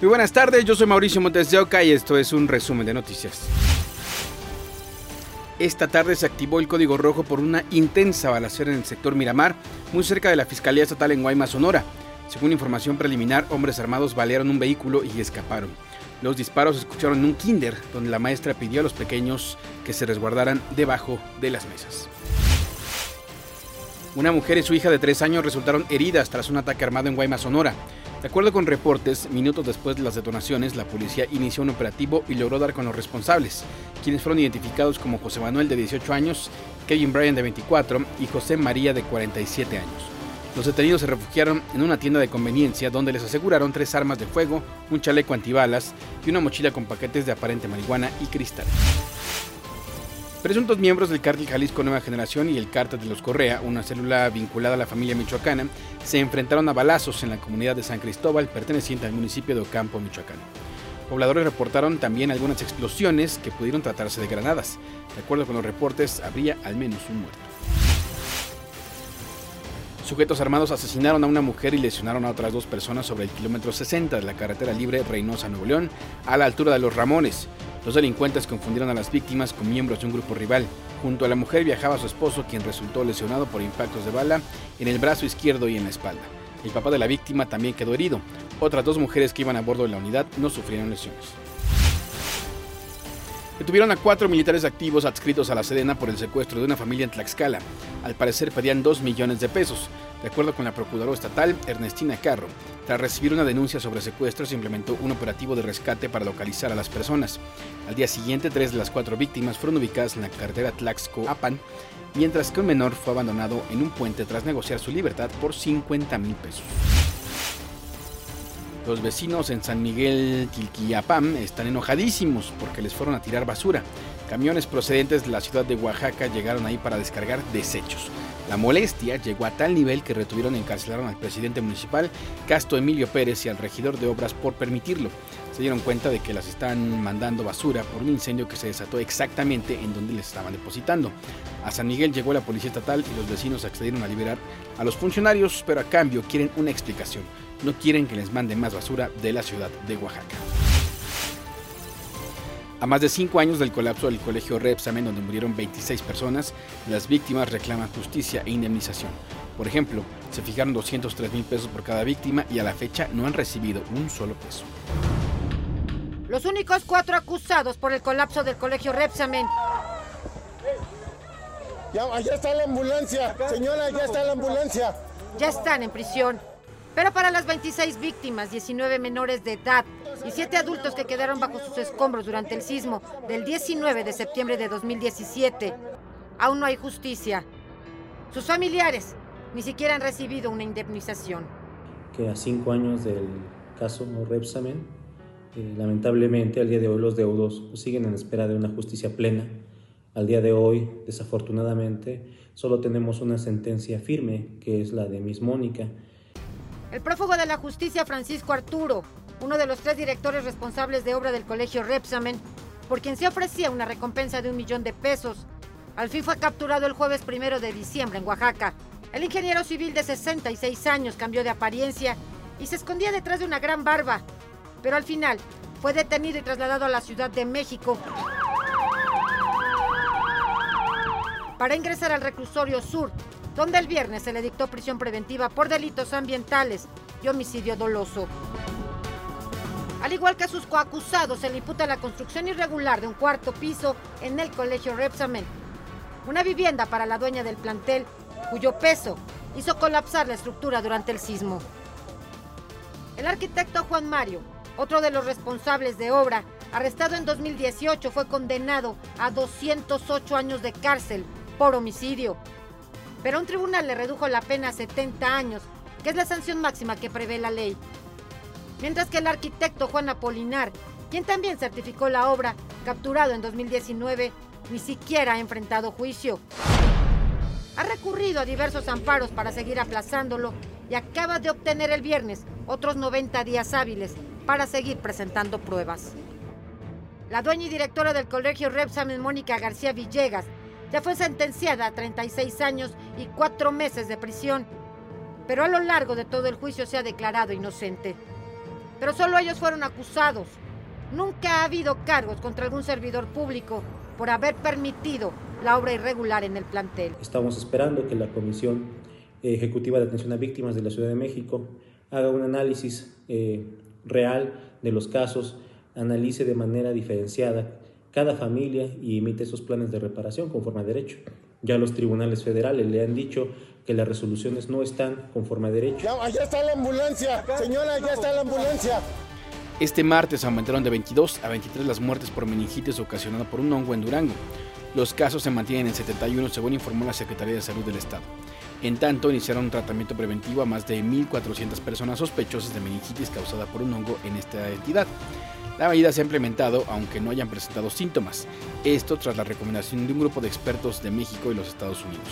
Muy buenas tardes, yo soy Mauricio Montes de Oca y esto es un resumen de noticias. Esta tarde se activó el código rojo por una intensa balacera en el sector Miramar, muy cerca de la Fiscalía Estatal en Guaymas, Sonora. Según información preliminar, hombres armados balearon un vehículo y escaparon. Los disparos se escucharon en un kinder, donde la maestra pidió a los pequeños que se resguardaran debajo de las mesas. Una mujer y su hija de tres años resultaron heridas tras un ataque armado en Guaymas, Sonora. De acuerdo con reportes, minutos después de las detonaciones, la policía inició un operativo y logró dar con los responsables, quienes fueron identificados como José Manuel de 18 años, Kevin Bryan de 24 y José María de 47 años. Los detenidos se refugiaron en una tienda de conveniencia donde les aseguraron tres armas de fuego, un chaleco antibalas y una mochila con paquetes de aparente marihuana y cristal. Presuntos miembros del cártel Jalisco Nueva Generación y el cártel de los Correa, una célula vinculada a la familia michoacana, se enfrentaron a balazos en la comunidad de San Cristóbal, perteneciente al municipio de Ocampo, Michoacán. Pobladores reportaron también algunas explosiones que pudieron tratarse de granadas. De acuerdo con los reportes, habría al menos un muerto. Sujetos armados asesinaron a una mujer y lesionaron a otras dos personas sobre el kilómetro 60 de la carretera libre Reynosa-Nuevo León, a la altura de Los Ramones. Los delincuentes confundieron a las víctimas con miembros de un grupo rival. Junto a la mujer viajaba su esposo, quien resultó lesionado por impactos de bala en el brazo izquierdo y en la espalda. El papá de la víctima también quedó herido. Otras dos mujeres que iban a bordo de la unidad no sufrieron lesiones. Detuvieron a cuatro militares activos adscritos a la Sedena por el secuestro de una familia en Tlaxcala. Al parecer pedían dos millones de pesos. De acuerdo con la Procuradora Estatal, Ernestina Carro, tras recibir una denuncia sobre secuestro, se implementó un operativo de rescate para localizar a las personas. Al día siguiente, tres de las cuatro víctimas fueron ubicadas en la carretera Tlaxco-Apan, mientras que un menor fue abandonado en un puente tras negociar su libertad por 50 mil pesos. Los vecinos en San Miguel Tilquillapam están enojadísimos porque les fueron a tirar basura. Camiones procedentes de la ciudad de Oaxaca llegaron ahí para descargar desechos. La molestia llegó a tal nivel que retuvieron y encarcelaron al presidente municipal, Casto Emilio Pérez, y al regidor de obras por permitirlo. Se dieron cuenta de que las están mandando basura por un incendio que se desató exactamente en donde les estaban depositando. A San Miguel llegó la policía estatal y los vecinos accedieron a liberar a los funcionarios, pero a cambio quieren una explicación. No quieren que les manden más basura de la ciudad de Oaxaca. A más de cinco años del colapso del colegio Repsamen, donde murieron 26 personas, las víctimas reclaman justicia e indemnización. Por ejemplo, se fijaron 203 mil pesos por cada víctima y a la fecha no han recibido un solo peso. Los únicos cuatro acusados por el colapso del colegio Repsamen. Ya, allá está la ambulancia, señora, ya está la ambulancia. Ya están en prisión. Pero para las 26 víctimas, 19 menores de edad y 7 adultos que quedaron bajo sus escombros durante el sismo del 19 de septiembre de 2017, aún no hay justicia. Sus familiares ni siquiera han recibido una indemnización. Que a cinco años del caso Repsamen, eh, lamentablemente al día de hoy los deudos siguen en espera de una justicia plena. Al día de hoy, desafortunadamente, solo tenemos una sentencia firme, que es la de Miss Mónica, el prófugo de la justicia Francisco Arturo, uno de los tres directores responsables de obra del colegio Repsamen, por quien se ofrecía una recompensa de un millón de pesos, al fin fue capturado el jueves primero de diciembre en Oaxaca. El ingeniero civil de 66 años cambió de apariencia y se escondía detrás de una gran barba, pero al final fue detenido y trasladado a la Ciudad de México para ingresar al reclusorio sur, donde el viernes se le dictó prisión preventiva por delitos ambientales y homicidio doloso. Al igual que a sus coacusados, se le imputa la construcción irregular de un cuarto piso en el colegio Repsamen, una vivienda para la dueña del plantel, cuyo peso hizo colapsar la estructura durante el sismo. El arquitecto Juan Mario, otro de los responsables de obra, arrestado en 2018, fue condenado a 208 años de cárcel por homicidio pero un tribunal le redujo la pena a 70 años, que es la sanción máxima que prevé la ley. Mientras que el arquitecto Juan Apolinar, quien también certificó la obra, capturado en 2019, ni siquiera ha enfrentado juicio. Ha recurrido a diversos amparos para seguir aplazándolo y acaba de obtener el viernes otros 90 días hábiles para seguir presentando pruebas. La dueña y directora del colegio Repsamen, Mónica García Villegas, ya fue sentenciada a 36 años y 4 meses de prisión, pero a lo largo de todo el juicio se ha declarado inocente. pero solo ellos fueron acusados. Nunca ha habido cargos contra algún servidor público por haber permitido la obra irregular en el plantel. Estamos esperando que la Comisión Ejecutiva de Atención a Víctimas de la Ciudad de México haga un análisis eh, real de los casos, analice de manera diferenciada cada familia y emite esos planes de reparación conforme a derecho. Ya los tribunales federales le han dicho que las resoluciones no están conforme a derecho. Ya, allá está la ambulancia, señora, ya está la ambulancia. Este martes aumentaron de 22 a 23 las muertes por meningitis ocasionada por un hongo en Durango. Los casos se mantienen en 71 según informó la Secretaría de Salud del Estado. En tanto, iniciaron un tratamiento preventivo a más de 1.400 personas sospechosas de meningitis causada por un hongo en esta entidad. La medida se ha implementado aunque no hayan presentado síntomas, esto tras la recomendación de un grupo de expertos de México y los Estados Unidos.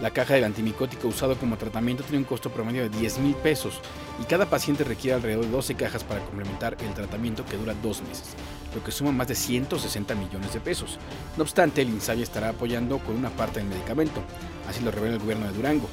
La caja del antimicótico usado como tratamiento tiene un costo promedio de 10 mil pesos y cada paciente requiere alrededor de 12 cajas para complementar el tratamiento que dura dos meses, lo que suma más de 160 millones de pesos. No obstante, el INSABI estará apoyando con una parte del medicamento, así lo revela el gobierno de Durango.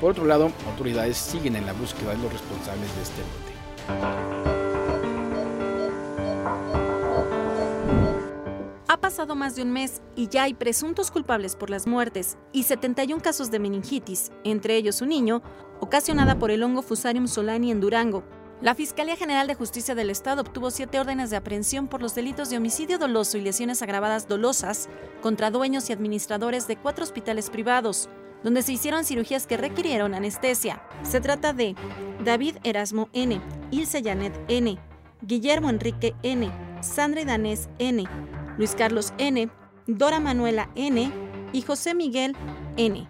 Por otro lado, autoridades siguen en la búsqueda de los responsables de este brote. Pasado más de un mes y ya hay presuntos culpables por las muertes y 71 casos de meningitis, entre ellos un niño, ocasionada por el hongo Fusarium solani en Durango. La Fiscalía General de Justicia del Estado obtuvo siete órdenes de aprehensión por los delitos de homicidio doloso y lesiones agravadas dolosas contra dueños y administradores de cuatro hospitales privados, donde se hicieron cirugías que requirieron anestesia. Se trata de David Erasmo N., Ilse Janet N., Guillermo Enrique N., Sandra Danés N., Luis Carlos N., Dora Manuela N. y José Miguel N.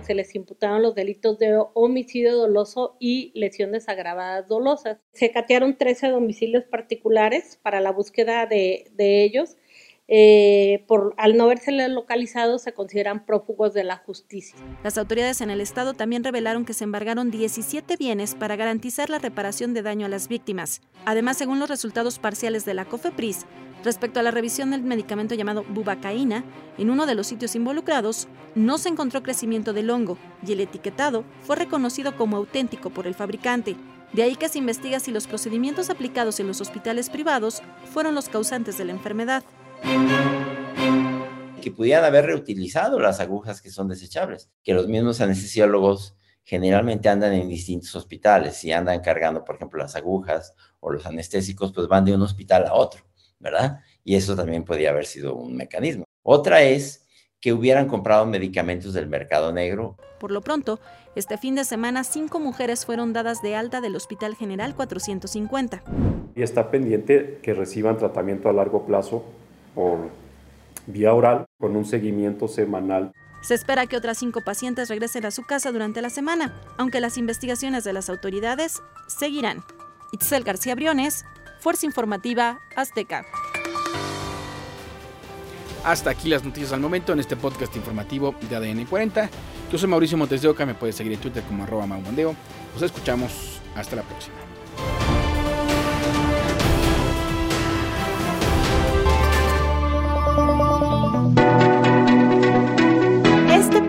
Se les imputaron los delitos de homicidio doloso y lesiones agravadas dolosas. Se catearon 13 domicilios particulares para la búsqueda de, de ellos eh, por, al no haberse localizado se consideran prófugos de la justicia. Las autoridades en el estado también revelaron que se embargaron 17 bienes para garantizar la reparación de daño a las víctimas. Además, según los resultados parciales de la COFEPRIS, respecto a la revisión del medicamento llamado bubacaína, en uno de los sitios involucrados no se encontró crecimiento del hongo y el etiquetado fue reconocido como auténtico por el fabricante. De ahí que se investiga si los procedimientos aplicados en los hospitales privados fueron los causantes de la enfermedad. Que pudieran haber reutilizado las agujas que son desechables, que los mismos anestesiólogos generalmente andan en distintos hospitales y andan cargando, por ejemplo, las agujas o los anestésicos, pues van de un hospital a otro, ¿verdad? Y eso también podría haber sido un mecanismo. Otra es que hubieran comprado medicamentos del mercado negro. Por lo pronto, este fin de semana cinco mujeres fueron dadas de alta del Hospital General 450. Y está pendiente que reciban tratamiento a largo plazo por vía oral con un seguimiento semanal. Se espera que otras cinco pacientes regresen a su casa durante la semana, aunque las investigaciones de las autoridades seguirán. Itzel García Briones, Fuerza Informativa Azteca. Hasta aquí las noticias al momento en este podcast informativo de ADN 40. Yo soy Mauricio Montes de Oca, me puedes seguir en Twitter como arroba maumondeo. Nos escuchamos, hasta la próxima.